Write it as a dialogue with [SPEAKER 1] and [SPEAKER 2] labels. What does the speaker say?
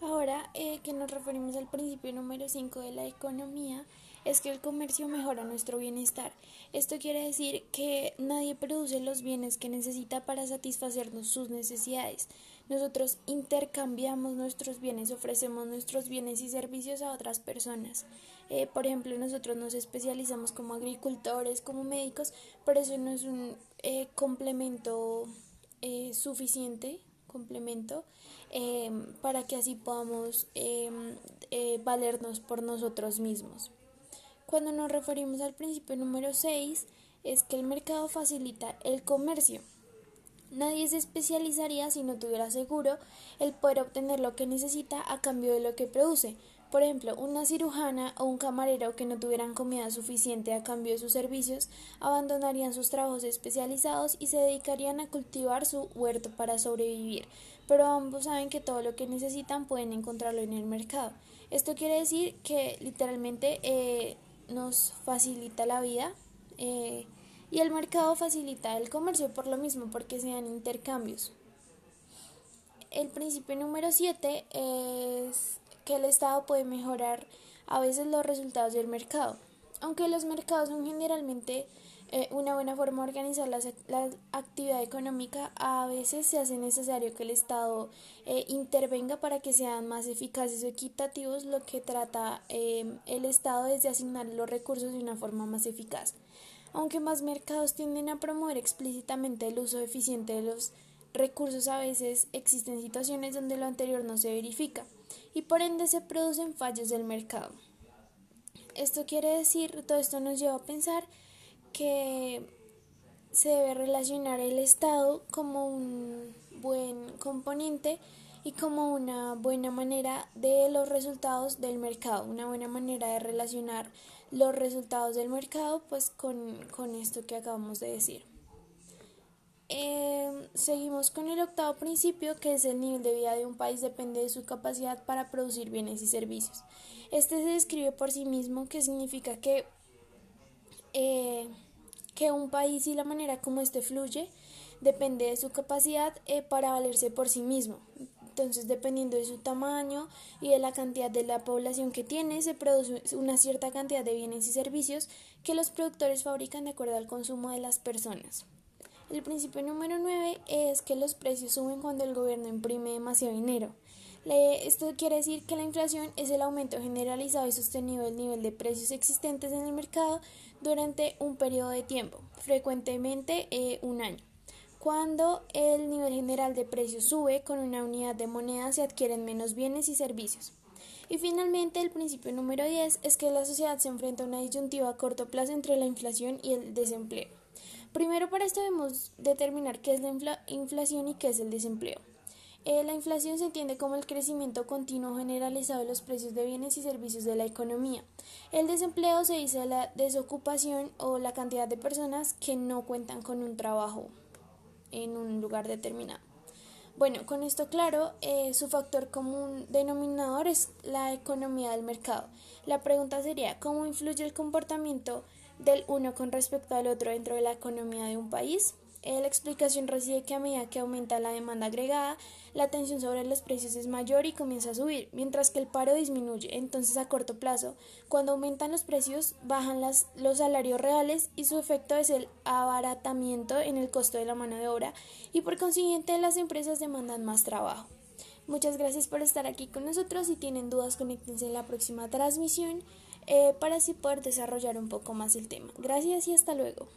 [SPEAKER 1] Ahora eh, que nos referimos al principio número 5 de la economía, es que el comercio mejora nuestro bienestar. Esto quiere decir que nadie produce los bienes que necesita para satisfacernos sus necesidades. Nosotros intercambiamos nuestros bienes, ofrecemos nuestros bienes y servicios a otras personas. Eh, por ejemplo, nosotros nos especializamos como agricultores, como médicos, pero eso no es un eh, complemento suficiente complemento em, para que así podamos em, eh, valernos por nosotros mismos. Cuando nos referimos al principio número 6, es que el mercado facilita el comercio. Nadie se especializaría si no tuviera seguro el poder obtener lo que necesita a cambio de lo que produce. Por ejemplo, una cirujana o un camarero que no tuvieran comida suficiente a cambio de sus servicios abandonarían sus trabajos especializados y se dedicarían a cultivar su huerto para sobrevivir, pero ambos saben que todo lo que necesitan pueden encontrarlo en el mercado. Esto quiere decir que literalmente eh, nos facilita la vida eh, y el mercado facilita el comercio por lo mismo, porque se dan intercambios. El principio número 7 es que el Estado puede mejorar a veces los resultados del mercado. Aunque los mercados son generalmente eh, una buena forma de organizar la, actividad económica, a veces se hace necesario que el Estado eh, intervenga para que sean más eficaces o equitativos, lo que trata eh, el Estado es de asignar los recursos de una forma más eficaz. Aunque más mercados tienden a promover explícitamente el uso eficiente de los recursos, a veces existen situaciones donde lo anterior no se verifica y por ende se producen fallos del mercado. Esto quiere decir, todo esto nos lleva a pensar que se debe relacionar el Estado como un buen componente y como una buena manera de los resultados del mercado, una buena manera de relacionar los resultados del mercado pues con, con esto que acabamos de decir. Eh, seguimos con el octavo principio, que es el nivel de vida de un país depende de su capacidad para producir bienes y servicios. Este se describe por sí mismo, que significa que, eh, que un país y la manera como éste fluye depende de su capacidad eh, para valerse por sí mismo. Entonces, dependiendo de su tamaño y de la cantidad de la población que tiene, se produce una cierta cantidad de bienes y servicios que los productores fabrican de acuerdo al consumo de las personas. El principio número 9 es que los precios suben cuando el gobierno imprime demasiado dinero. Esto quiere decir que la inflación es el aumento generalizado y sostenido del nivel de precios existentes en el mercado durante un periodo de tiempo, frecuentemente eh, un año. Cuando el nivel general de precios sube con una unidad de moneda se adquieren menos bienes y servicios. Y finalmente el principio número 10 es que la sociedad se enfrenta a una disyuntiva a corto plazo entre la inflación y el desempleo. Primero para esto debemos determinar qué es la inflación y qué es el desempleo. Eh, la inflación se entiende como el crecimiento continuo generalizado de los precios de bienes y servicios de la economía. El desempleo se dice la desocupación o la cantidad de personas que no cuentan con un trabajo en un lugar determinado. Bueno, con esto claro, eh, su factor común denominador es la economía del mercado. La pregunta sería, ¿cómo influye el comportamiento del uno con respecto al otro dentro de la economía de un país. Eh, la explicación reside que a medida que aumenta la demanda agregada, la tensión sobre los precios es mayor y comienza a subir, mientras que el paro disminuye. Entonces, a corto plazo, cuando aumentan los precios, bajan los salarios reales y su efecto es el abaratamiento en el costo de la mano de obra y por consiguiente las empresas demandan más trabajo. Muchas gracias por estar aquí con nosotros. Si tienen dudas, conéctense en la próxima transmisión. Eh, para así poder desarrollar un poco más el tema. Gracias y hasta luego.